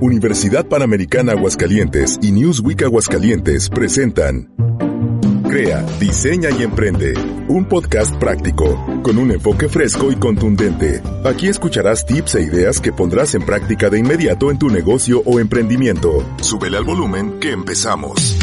Universidad Panamericana Aguascalientes y Newsweek Aguascalientes presentan Crea, diseña y emprende. Un podcast práctico, con un enfoque fresco y contundente. Aquí escucharás tips e ideas que pondrás en práctica de inmediato en tu negocio o emprendimiento. Súbele al volumen que empezamos.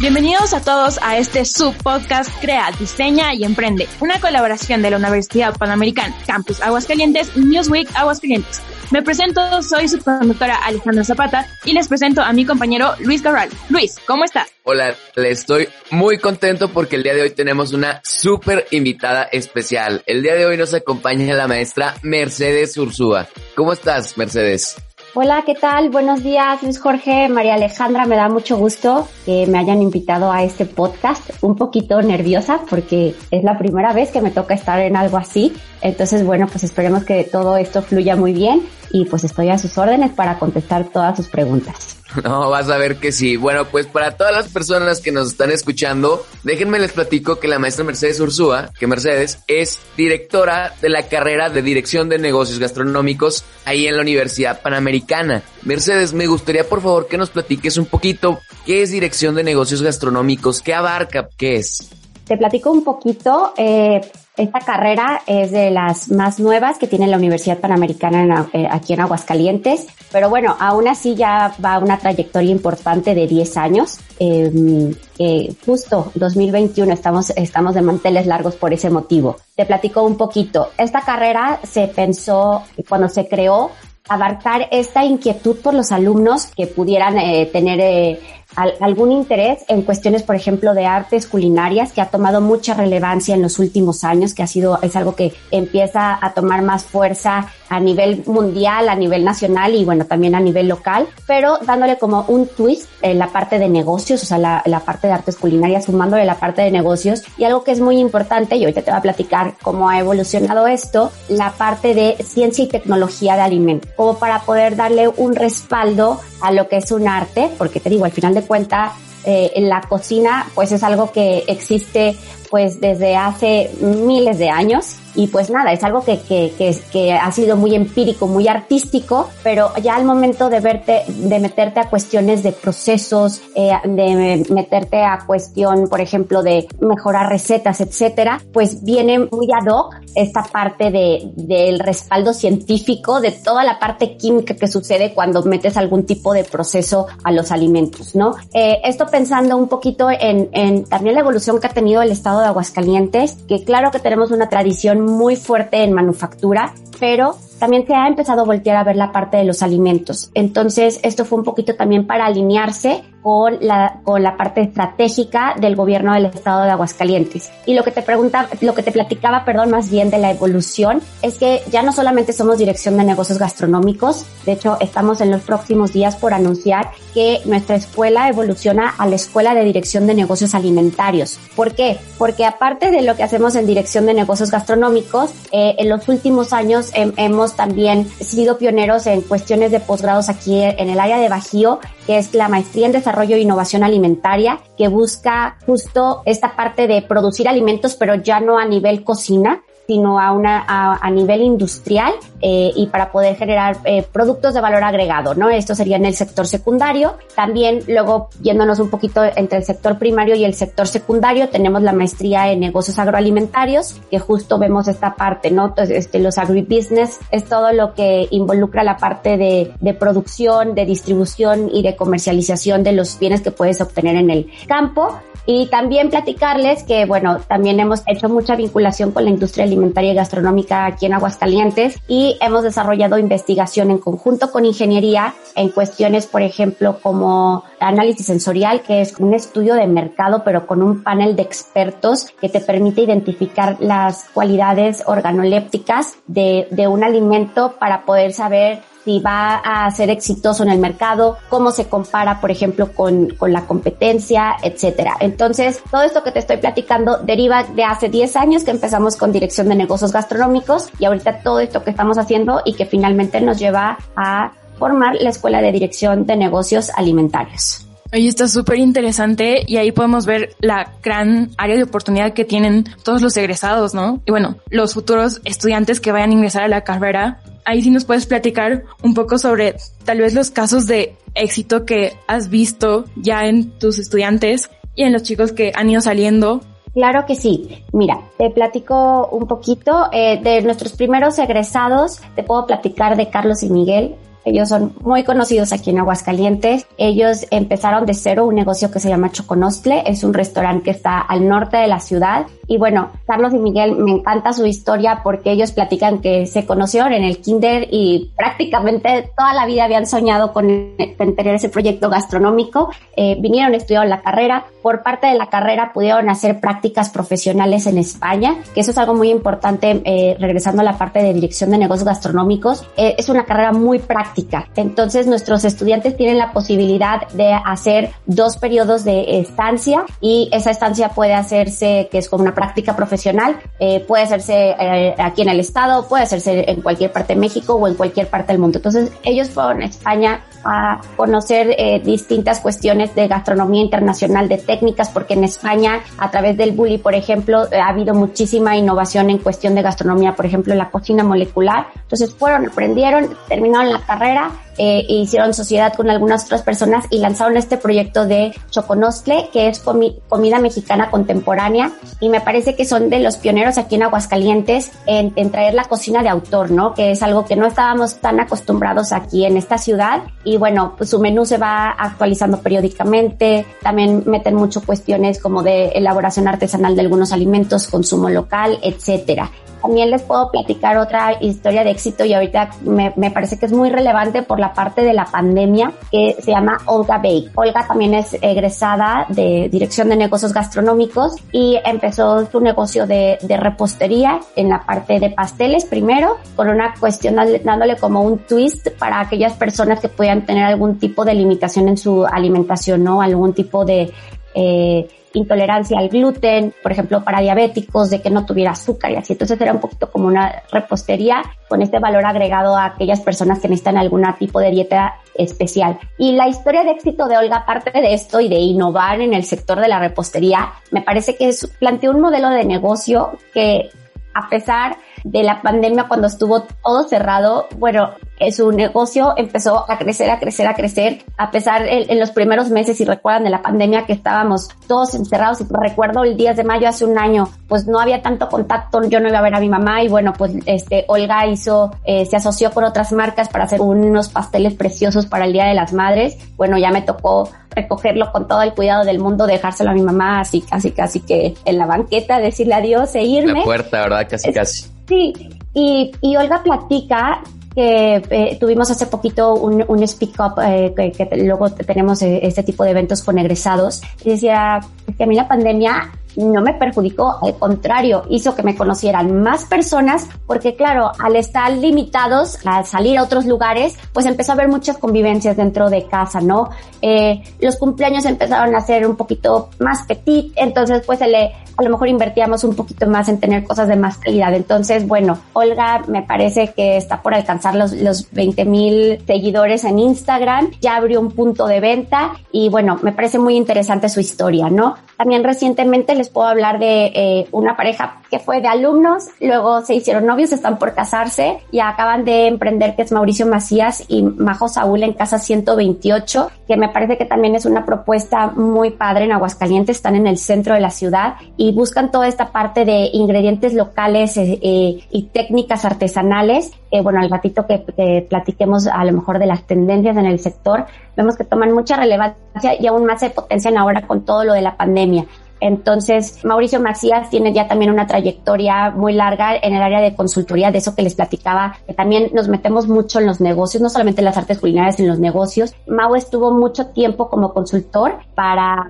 Bienvenidos a todos a este subpodcast Crea, Diseña y Emprende, una colaboración de la Universidad Panamericana Campus Aguascalientes Newsweek Aguascalientes. Me presento, soy su conductora Alejandra Zapata y les presento a mi compañero Luis Carral. Luis, ¿cómo estás? Hola, le estoy muy contento porque el día de hoy tenemos una súper invitada especial. El día de hoy nos acompaña la maestra Mercedes Ursúa. ¿Cómo estás, Mercedes? Hola, ¿qué tal? Buenos días, Luis Jorge, María Alejandra. Me da mucho gusto que me hayan invitado a este podcast. Un poquito nerviosa porque es la primera vez que me toca estar en algo así. Entonces, bueno, pues esperemos que todo esto fluya muy bien y pues estoy a sus órdenes para contestar todas sus preguntas. No, vas a ver que sí. Bueno, pues para todas las personas que nos están escuchando, déjenme les platico que la maestra Mercedes Ursúa, que Mercedes es directora de la carrera de Dirección de Negocios Gastronómicos ahí en la Universidad Panamericana. Mercedes, me gustaría por favor que nos platiques un poquito qué es Dirección de Negocios Gastronómicos, qué abarca, qué es. Te platico un poquito. Eh, esta carrera es de las más nuevas que tiene la Universidad Panamericana eh, aquí en Aguascalientes, pero bueno, aún así ya va una trayectoria importante de 10 años. Eh, justo 2021 estamos, estamos de manteles largos por ese motivo. Te platico un poquito. Esta carrera se pensó cuando se creó abarcar esta inquietud por los alumnos que pudieran eh, tener algún interés en cuestiones, por ejemplo, de artes culinarias, que ha tomado mucha relevancia en los últimos años, que ha sido, es algo que empieza a tomar más fuerza a nivel mundial, a nivel nacional y bueno, también a nivel local, pero dándole como un twist en la parte de negocios, o sea, la, la parte de artes culinarias, sumándole la parte de negocios. Y algo que es muy importante, y ahorita te voy a platicar cómo ha evolucionado esto, la parte de ciencia y tecnología de alimentos, como para poder darle un respaldo a lo que es un arte, porque te digo, al final de cuenta, eh, la cocina pues es algo que existe pues desde hace miles de años y pues nada, es algo que, que, que, que, ha sido muy empírico, muy artístico, pero ya al momento de verte, de meterte a cuestiones de procesos, eh, de meterte a cuestión, por ejemplo, de mejorar recetas, etcétera, pues viene muy ad hoc esta parte de, del respaldo científico, de toda la parte química que sucede cuando metes algún tipo de proceso a los alimentos, ¿no? Eh, esto pensando un poquito en, en también la evolución que ha tenido el estado de Aguascalientes, que claro que tenemos una tradición muy fuerte en manufactura, pero también se ha empezado a voltear a ver la parte de los alimentos. Entonces, esto fue un poquito también para alinearse con la, con la parte estratégica del gobierno del estado de Aguascalientes. Y lo que te preguntaba, lo que te platicaba, perdón, más bien de la evolución, es que ya no solamente somos dirección de negocios gastronómicos, de hecho, estamos en los próximos días por anunciar que nuestra escuela evoluciona a la escuela de dirección de negocios alimentarios. ¿Por qué? Porque aparte de lo que hacemos en dirección de negocios gastronómicos, eh, en los últimos años hemos también sido pioneros en cuestiones de posgrados aquí en el área de Bajío, que es la maestría en desarrollo e innovación alimentaria, que busca justo esta parte de producir alimentos, pero ya no a nivel cocina, sino a, una, a, nivel industrial eh, y para poder generar eh, productos de valor agregado, ¿no? Esto sería en el sector secundario. También luego yéndonos un poquito entre el sector primario y el sector secundario, tenemos la maestría en negocios agroalimentarios, que justo vemos esta parte, ¿no? Entonces, este, los agribusiness es todo lo que involucra la parte de, de producción, de distribución y de comercialización de los bienes que puedes obtener en el campo. Y también platicarles que, bueno, también hemos hecho mucha vinculación con la industria alimentaria y gastronómica aquí en Aguascalientes y hemos desarrollado investigación en conjunto con ingeniería en cuestiones, por ejemplo, como análisis sensorial, que es un estudio de mercado, pero con un panel de expertos que te permite identificar las cualidades organolépticas de un alimento para poder saber si va a ser exitoso en el mercado, cómo se compara, por ejemplo, con, con la competencia, etcétera. Entonces, todo esto que te estoy platicando deriva de hace 10 años que empezamos con dirección de negocios gastronómicos y ahorita todo esto que estamos haciendo y que finalmente nos lleva a formar la Escuela de Dirección de Negocios Alimentarios. Ahí está súper interesante y ahí podemos ver la gran área de oportunidad que tienen todos los egresados, ¿no? Y bueno, los futuros estudiantes que vayan a ingresar a la carrera. Ahí sí nos puedes platicar un poco sobre tal vez los casos de éxito que has visto ya en tus estudiantes y en los chicos que han ido saliendo Claro que sí. Mira, te platico un poquito eh, de nuestros primeros egresados. Te puedo platicar de Carlos y Miguel. Ellos son muy conocidos aquí en Aguascalientes. Ellos empezaron de cero un negocio que se llama Choconostle. Es un restaurante que está al norte de la ciudad. Y bueno, Carlos y Miguel, me encanta su historia porque ellos platican que se conocieron en el kinder y prácticamente toda la vida habían soñado con, tener ese proyecto gastronómico. Eh, vinieron, estudiaron la carrera. Por parte de la carrera pudieron hacer prácticas profesionales en España, que eso es algo muy importante, eh, regresando a la parte de dirección de negocios gastronómicos. Eh, es una carrera muy práctica entonces nuestros estudiantes tienen la posibilidad de hacer dos periodos de estancia y esa estancia puede hacerse, que es como una práctica profesional, eh, puede hacerse eh, aquí en el estado, puede hacerse en cualquier parte de México o en cualquier parte del mundo. Entonces ellos fueron a España a conocer eh, distintas cuestiones de gastronomía internacional, de técnicas, porque en España, a través del bully, por ejemplo, ha habido muchísima innovación en cuestión de gastronomía, por ejemplo, la cocina molecular. Entonces fueron, aprendieron, terminaron la carrera carrera eh, e hicieron sociedad con algunas otras personas y lanzaron este proyecto de Choconostle, que es comida mexicana contemporánea y me parece que son de los pioneros aquí en Aguascalientes en, en, traer la cocina de autor, ¿no? Que es algo que no estábamos tan acostumbrados aquí en esta ciudad y bueno, pues su menú se va actualizando periódicamente, también meten mucho cuestiones como de elaboración artesanal de algunos alimentos, consumo local, etcétera. También les puedo platicar otra historia de éxito y ahorita me, me, parece que es muy relevante por la parte de la pandemia que se llama Olga Bake. Olga también es egresada de Dirección de Negocios Gastronómicos y empezó su negocio de, de repostería en la parte de pasteles primero con una cuestión dándole como un twist para aquellas personas que puedan tener algún tipo de limitación en su alimentación, ¿no? Algún tipo de eh, intolerancia al gluten, por ejemplo, para diabéticos, de que no tuviera azúcar y así. Entonces era un poquito como una repostería con este valor agregado a aquellas personas que necesitan algún tipo de dieta especial. Y la historia de éxito de Olga, aparte de esto y de innovar en el sector de la repostería, me parece que planteó un modelo de negocio que a pesar de la pandemia cuando estuvo todo cerrado, bueno, su negocio empezó a crecer, a crecer, a crecer, a pesar en, los primeros meses, si recuerdan de la pandemia que estábamos todos encerrados, y recuerdo el 10 de mayo hace un año, pues no había tanto contacto, yo no iba a ver a mi mamá y bueno, pues este, Olga hizo, eh, se asoció con otras marcas para hacer unos pasteles preciosos para el Día de las Madres, bueno, ya me tocó recogerlo con todo el cuidado del mundo, dejárselo a mi mamá, así casi casi que en la banqueta, decirle adiós e irme. La puerta, ¿verdad? Casi casi. Sí, y, y Olga platica que eh, tuvimos hace poquito un, un speak up, eh, que, luego tenemos eh, este tipo de eventos con egresados, y decía que a mí la pandemia no me perjudicó, al contrario, hizo que me conocieran más personas, porque claro, al estar limitados, a salir a otros lugares, pues empezó a haber muchas convivencias dentro de casa, ¿no? Eh, los cumpleaños empezaron a ser un poquito más petit, entonces pues le, a lo mejor invertíamos un poquito más en tener cosas de más calidad. Entonces, bueno, Olga me parece que está por alcanzar los, los 20 mil seguidores en Instagram, ya abrió un punto de venta y bueno, me parece muy interesante su historia, ¿no? También recientemente les puedo hablar de eh, una pareja que fue de alumnos, luego se hicieron novios, están por casarse y acaban de emprender que es Mauricio Macías y Majo Saúl en Casa 128, que me parece que también es una propuesta muy padre en Aguascalientes, están en el centro de la ciudad y buscan toda esta parte de ingredientes locales eh, eh, y técnicas artesanales. bueno, al ratito que platiquemos a lo mejor de las tendencias en el sector, vemos que toman mucha relevancia y aún más se potencian ahora con todo lo de la pandemia. Entonces, Mauricio Macías tiene ya también una trayectoria muy larga en el área de consultoría, de eso que les platicaba, que también nos metemos mucho en los negocios, no solamente en las artes culinarias, en los negocios. Mau estuvo mucho tiempo como consultor para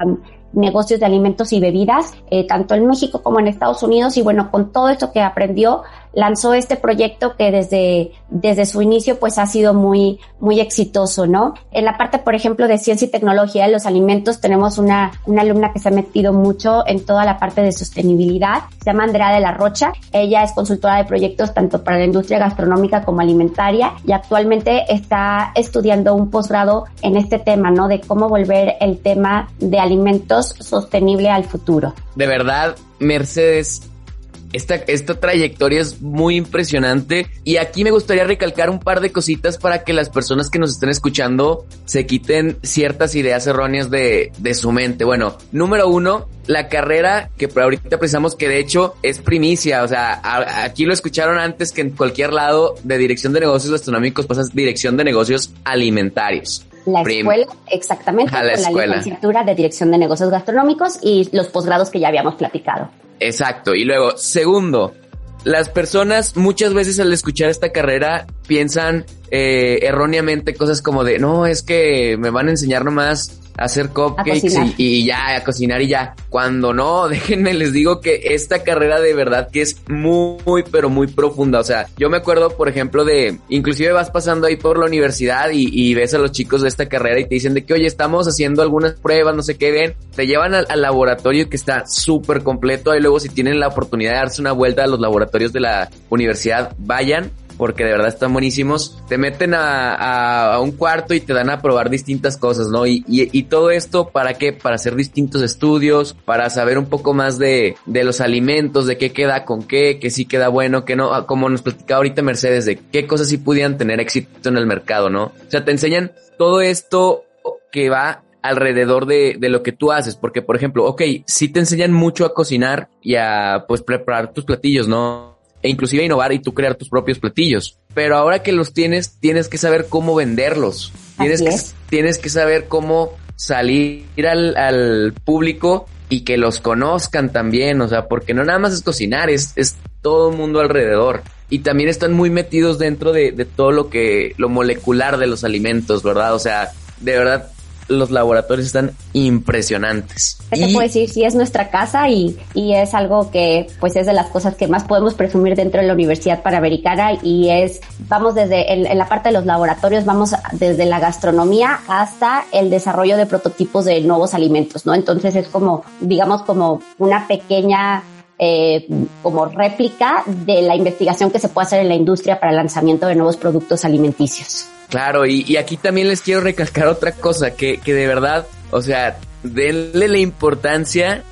negocios de alimentos y bebidas, eh, tanto en México como en Estados Unidos. Y bueno, con todo esto que aprendió, lanzó este proyecto que desde, desde su inicio pues ha sido muy, muy exitoso, ¿no? En la parte, por ejemplo, de ciencia y tecnología de los alimentos tenemos una, una alumna que se ha metido mucho en toda la parte de sostenibilidad. Se llama Andrea de la Rocha. Ella es consultora de proyectos tanto para la industria gastronómica como alimentaria y actualmente está estudiando un posgrado en este tema, ¿no? De cómo volver el tema de alimentos sostenible al futuro. De verdad, Mercedes, esta, esta trayectoria es muy impresionante y aquí me gustaría recalcar un par de cositas para que las personas que nos estén escuchando se quiten ciertas ideas erróneas de, de su mente. Bueno, número uno, la carrera que ahorita pensamos que de hecho es primicia, o sea, aquí lo escucharon antes que en cualquier lado de dirección de negocios gastronómicos pasas dirección de negocios alimentarios. La escuela, exactamente, la con la licenciatura de dirección de negocios gastronómicos y los posgrados que ya habíamos platicado. Exacto. Y luego, segundo, las personas muchas veces al escuchar esta carrera piensan eh, erróneamente cosas como de, no, es que me van a enseñar nomás hacer cupcakes y, ya, a cocinar y ya. Cuando no, déjenme les digo que esta carrera de verdad que es muy, pero muy profunda. O sea, yo me acuerdo, por ejemplo, de, inclusive vas pasando ahí por la universidad y, ves a los chicos de esta carrera y te dicen de que, oye, estamos haciendo algunas pruebas, no sé qué, ven, te llevan al, al laboratorio que está súper completo. Y luego si tienen la oportunidad de darse una vuelta a los laboratorios de la universidad, vayan porque de verdad están buenísimos. Te meten a, un cuarto y te dan a probar distintas cosas, ¿no? Y, y, todo esto, ¿para qué? Para hacer distintos estudios, para saber un poco más de, de los alimentos, de qué queda con qué, que sí queda bueno, que no, como nos platicaba ahorita Mercedes, de qué cosas sí pudieran tener éxito en el mercado, ¿no? O sea, te enseñan todo esto que va alrededor de, de, lo que tú haces, porque por ejemplo, ok, sí te enseñan mucho a cocinar y a pues preparar tus platillos, ¿no? E inclusive innovar y tú crear tus propios platillos. Pero ahora que los tienes, tienes que saber cómo venderlos. Tienes que, tienes que saber cómo salir al, al, público y que los conozcan también. O sea, porque no nada más es cocinar, es, es todo el mundo alrededor. Y también están muy metidos dentro de, de todo lo que, lo molecular de los alimentos, ¿verdad? O sea, de verdad los laboratorios están impresionantes. ¿Qué te puedo decir? Sí, es nuestra casa y, y es algo que pues es de las cosas que más podemos presumir dentro de la Universidad Panamericana y es, vamos desde en, la parte de los laboratorios, vamos desde la gastronomía hasta el desarrollo de prototipos de nuevos alimentos, ¿no? Entonces es como, digamos, como una pequeña eh, como réplica de la investigación que se puede hacer en la industria para el lanzamiento de nuevos productos alimenticios. Claro, y, aquí también les quiero recalcar otra cosa, que, que de verdad, o sea, denle la importancia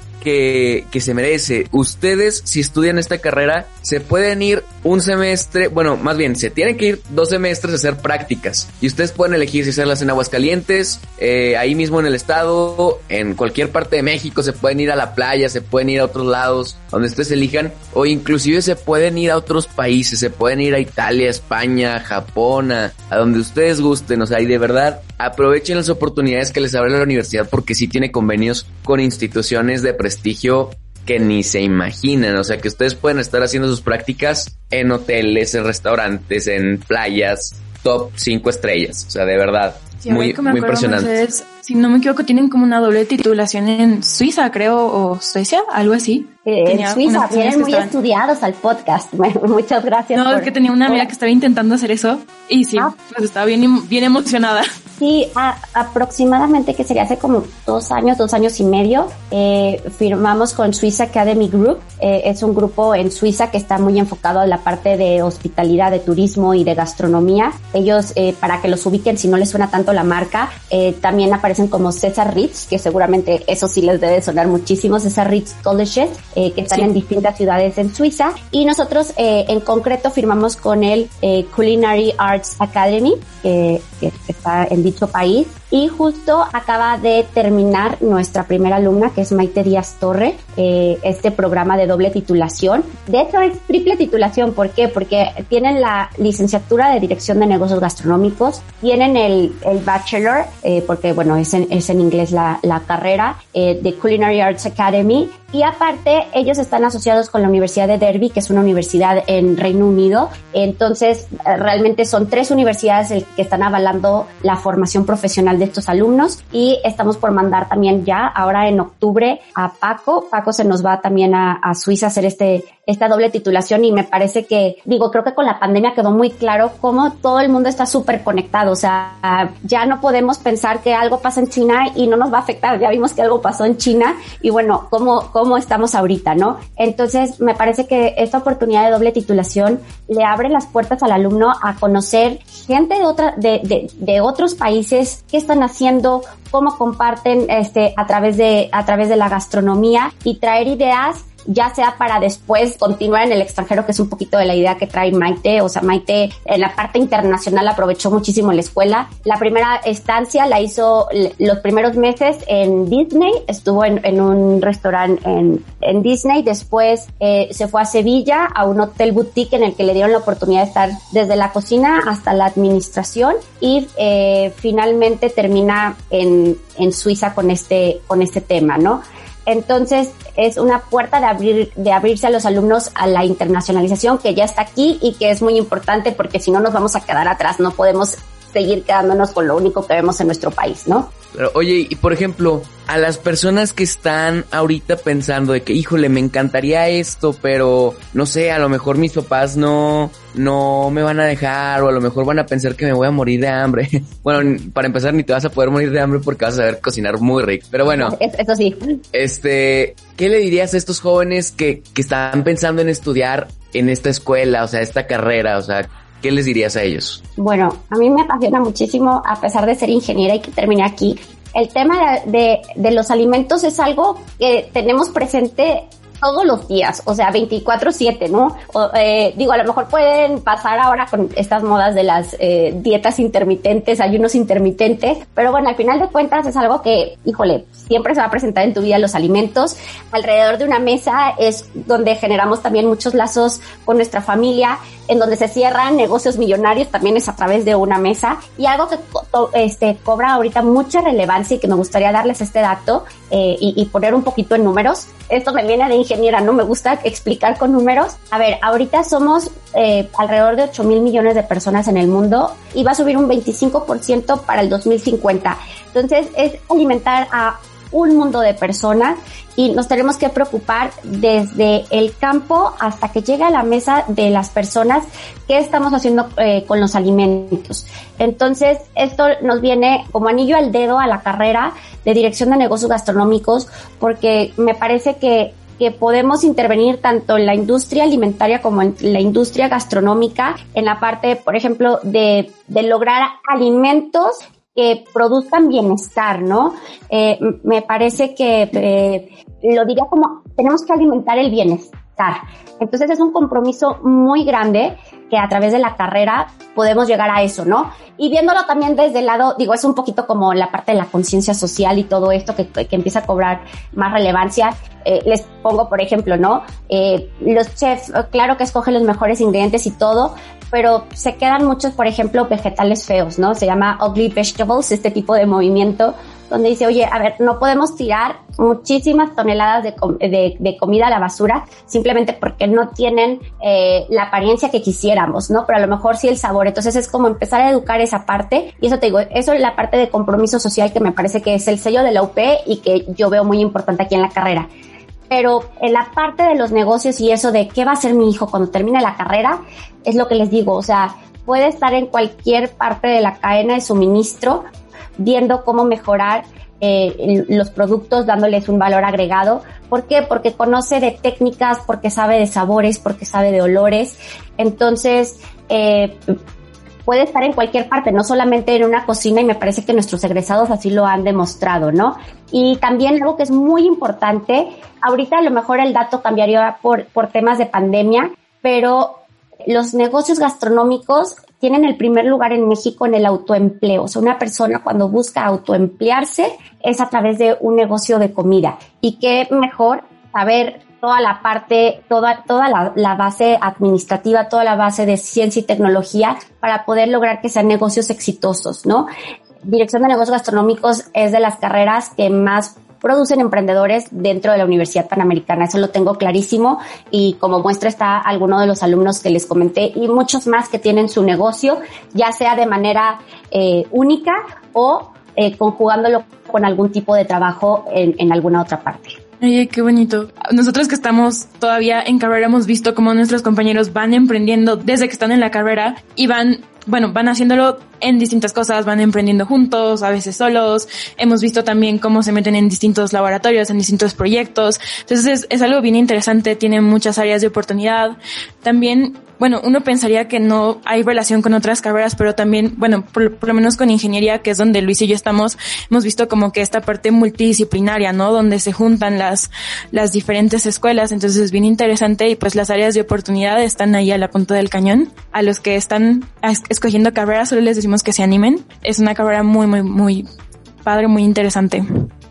que, se merece. Ustedes, si estudian esta carrera, se pueden ir un semestre, bueno, más bien, se tienen que ir dos semestres a hacer prácticas. Y ustedes pueden elegir si hacerlas en Aguascalientes, eh, ahí mismo en el estado, en cualquier parte de México, se pueden ir a la playa, se pueden ir a otros lados, donde ustedes elijan, o inclusive se pueden ir a otros países, se pueden ir a Italia, España, Japón, a, donde ustedes gusten, o sea, y de verdad, aprovechen las oportunidades que les abre la universidad porque sí tiene convenios con instituciones de prestigio que ni se imaginan. O sea, que ustedes pueden estar haciendo sus prácticas en hoteles, en restaurantes, en playas, top 5 estrellas. O sea, de verdad. muy, muy impresionante. Si no me equivoco, tienen como una doble titulación en Suiza, creo, o Suecia, algo así. Eh, en Suiza, vienen muy estudiados al podcast. Muchas gracias. No, es que tenía una amiga que estaba intentando hacer eso y sí, ah. pues estaba bien, bien emocionada. Sí, aproximadamente que sería hace como dos años, dos años y medio, eh, firmamos con Suiza Academy Group. Eh, es un grupo en Suiza que está muy enfocado en la parte de hospitalidad, de turismo y de gastronomía. Ellos, eh, para que los ubiquen, si no les suena tanto la marca, eh, también aparecen como César Ritz, que seguramente eso sí les debe sonar muchísimo, César Ritz Colleges, que están en distintas ciudades en Suiza. Y nosotros en concreto firmamos con el Culinary Arts Academy, que, que está en dicho país y justo acaba de terminar nuestra primera alumna, que es Maite Díaz Torre, eh, este programa de doble titulación. De hecho, es triple titulación. ¿Por qué? Porque tienen la licenciatura de Dirección de Negocios Gastronómicos, tienen el, el Bachelor, eh, porque bueno, es en, es en inglés la, la carrera, eh, de Culinary Arts Academy, y aparte, ellos están asociados con la Universidad de Derby, que es una universidad en Reino Unido. Entonces, realmente son tres universidades que están avalando la formación profesional de estos alumnos y estamos por mandar también ya ahora en octubre a Paco. Paco se nos va también a, a Suiza a hacer este, esta doble titulación y me parece que, digo, creo que con la pandemia quedó muy claro cómo todo el mundo está súper conectado. O sea, ya no podemos pensar que algo pasa en China y no nos va a afectar. Ya vimos que algo pasó en China y bueno, cómo cómo estamos ahorita, ¿no? Entonces, me parece que esta oportunidad de doble titulación le abre las puertas al alumno a conocer gente de otra, de, de, de otros países, qué están haciendo, cómo comparten este a través de a través de la gastronomía y traer ideas ya sea para después continuar en el extranjero, que es un poquito de la idea que trae Maite. O sea, Maite en la parte internacional aprovechó muchísimo la escuela. La primera estancia la hizo los primeros meses en Disney, estuvo en, en un restaurante en, en, Disney, después eh, se fue a Sevilla a un hotel boutique en el que le dieron la oportunidad de estar desde la cocina hasta la administración y eh, finalmente termina en, en Suiza con este, con este tema, ¿no? Entonces, es una puerta de abrir, de abrirse a los alumnos a la internacionalización que ya está aquí y que es muy importante porque si no nos vamos a quedar atrás, no podemos seguir quedándonos con lo único que vemos en nuestro país, ¿no? Pero, oye, y por ejemplo, a las personas que están ahorita pensando de que, híjole, me encantaría esto, pero no sé, a lo mejor mis papás no, no me van a dejar, o a lo mejor van a pensar que me voy a morir de hambre. bueno, para empezar, ni te vas a poder morir de hambre porque vas a saber cocinar muy rico. Pero bueno, eso sí. Este, ¿qué le dirías a estos jóvenes que, que están pensando en estudiar en esta escuela, o sea, esta carrera, o sea, ¿Qué les dirías a ellos? Bueno, a mí me apasiona muchísimo, a pesar de ser ingeniera y que terminé aquí, el tema de, de, los alimentos es algo que tenemos presente todos los días, o sea, 24/7, ¿no? O, eh, digo, a lo mejor pueden pasar ahora con estas modas de las eh, dietas intermitentes, ayunos intermitentes, pero bueno, al final de cuentas es algo que, híjole, siempre se va a presentar en tu vida los alimentos. Alrededor de una mesa es donde generamos también muchos lazos con nuestra familia, en donde se cierran negocios millonarios también es a través de una mesa y algo que este, cobra ahorita mucha relevancia y que me gustaría darles este dato eh, y, poner un poquito en números. Esto me viene de ingeniera, ¿no? Me gusta explicar con números. A ver, ahorita somos eh, alrededor de 8 mil millones de personas en el mundo y va a subir un 25% para el 2050. Entonces es alimentar a un mundo de personas y nos tenemos que preocupar desde el campo hasta que llegue a la mesa de las personas qué estamos haciendo eh, con los alimentos. Entonces, esto nos viene como anillo al dedo a la carrera de dirección de negocios gastronómicos porque me parece que que podemos intervenir tanto en la industria alimentaria como en la industria gastronómica, en la parte, por ejemplo, de, de lograr alimentos que produzcan bienestar, ¿no? Eh, me parece que eh, lo diría como tenemos que alimentar el bienestar. Entonces es un compromiso muy grande que a través de la carrera podemos llegar a eso, ¿no? Y viéndolo también desde el lado, digo, es un poquito como la parte de la conciencia social y todo esto que, que, empieza a cobrar más relevancia. Eh, les pongo, por ejemplo, ¿no? Eh, los chefs, claro que escogen los mejores ingredientes y todo, pero se quedan muchos, por ejemplo, vegetales feos, ¿no? Se llama ugly vegetables, este tipo de movimiento donde dice, oye, a ver, no podemos tirar muchísimas toneladas de, de, comida a la basura simplemente porque no tienen eh, la apariencia que quisiéramos, ¿no? Pero a lo mejor sí el sabor. Entonces es como empezar a educar esa parte y eso te digo, eso es la parte de compromiso social que me parece que es el sello de la UP y que yo veo muy importante aquí en la carrera pero en la parte de los negocios y eso de qué va a ser mi hijo cuando termine la carrera, es lo que les digo, o sea, puede estar en cualquier parte de la cadena de suministro viendo cómo mejorar eh, los productos, dándoles un valor agregado. ¿Por qué? Porque conoce de técnicas, porque sabe de sabores, porque sabe de olores. Entonces, eh, puede estar en cualquier parte, no solamente en una cocina y me parece que nuestros egresados así lo han demostrado, ¿no? Y también algo que es muy importante, ahorita a lo mejor el dato cambiaría por, por temas de pandemia, pero los negocios gastronómicos tienen el primer lugar en México en el autoempleo. O sea, una persona cuando busca autoemplearse es a través de un negocio de comida. Y qué mejor saber toda la parte, toda, toda la, base administrativa, toda la base de ciencia y tecnología para poder lograr que sean negocios exitosos, ¿no? Dirección de Negocios Gastronómicos es de las carreras que más producen emprendedores dentro de la Universidad Panamericana. Eso lo tengo clarísimo y como muestra está alguno de los alumnos que les comenté y muchos más que tienen su negocio, ya sea de manera eh, única o eh, conjugándolo con algún tipo de trabajo en, en alguna otra parte. Oye, qué bonito. Nosotros que estamos todavía en carrera hemos visto cómo nuestros compañeros van emprendiendo desde que están en la carrera y van bueno, van haciéndolo en distintas cosas, van emprendiendo juntos, a veces solos. Hemos visto también cómo se meten en distintos laboratorios, en distintos proyectos. Entonces es, es algo bien interesante, tiene muchas áreas de oportunidad. También bueno, uno pensaría que no hay relación con otras carreras, pero también, bueno, por, por, lo menos con ingeniería, que es donde Luis y yo estamos, hemos visto como que esta parte multidisciplinaria, ¿no? Donde se juntan las, las diferentes escuelas. Entonces es bien interesante y pues las áreas de oportunidad están ahí a la punta del cañón. A los que están escogiendo carreras, solo les que se animen. Es una carrera muy, muy, muy padre, muy interesante.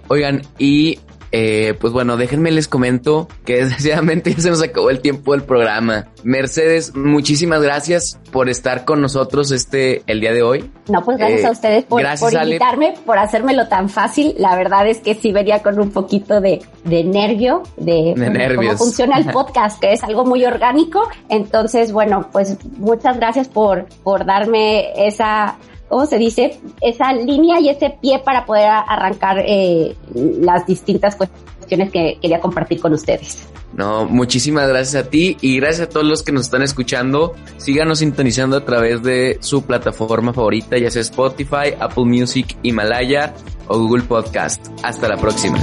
Oigan, y eh, pues bueno, déjenme les comento que desgraciadamente ya se nos acabó el tiempo del programa. Mercedes, muchísimas gracias por estar con nosotros este el día de hoy. No, pues gracias Eh, a ustedes por, gracias, por Ale. invitarme, por hacérmelo tan fácil. La verdad es que sí venía con un poquito de, de nervio, de, De cómo funciona el podcast, que es algo muy orgánico. Entonces, bueno, pues muchas gracias por, por darme esa ¿cómo se dice? Esa línea y ese pie para poder arrancar eh, las distintas cuestiones que quería compartir con ustedes. No, muchísimas gracias a ti y gracias a todos los que nos están escuchando. Síganos sintonizando a través de su plataforma favorita, ya sea Spotify, Apple Music, Himalaya o Google Podcast. Hasta la próxima.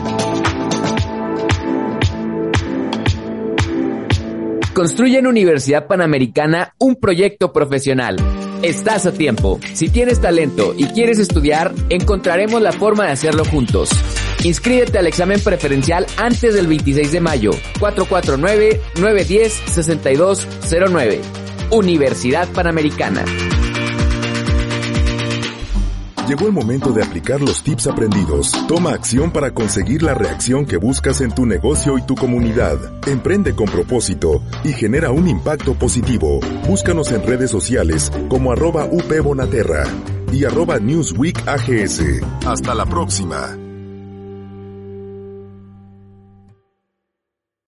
Construye en Universidad Panamericana un proyecto profesional. Estás a tiempo. Si tienes talento y quieres estudiar, encontraremos la forma de hacerlo juntos. Inscríbete al examen preferencial antes del 26 de mayo. 449-910-6209. Universidad Panamericana. Llegó el momento de aplicar los tips aprendidos. Toma acción para conseguir la reacción que buscas en tu negocio y tu comunidad. Emprende con propósito y genera un impacto positivo. Búscanos en redes sociales como arroba UP Bonaterra y arroba Newsweek AGS. Hasta la próxima.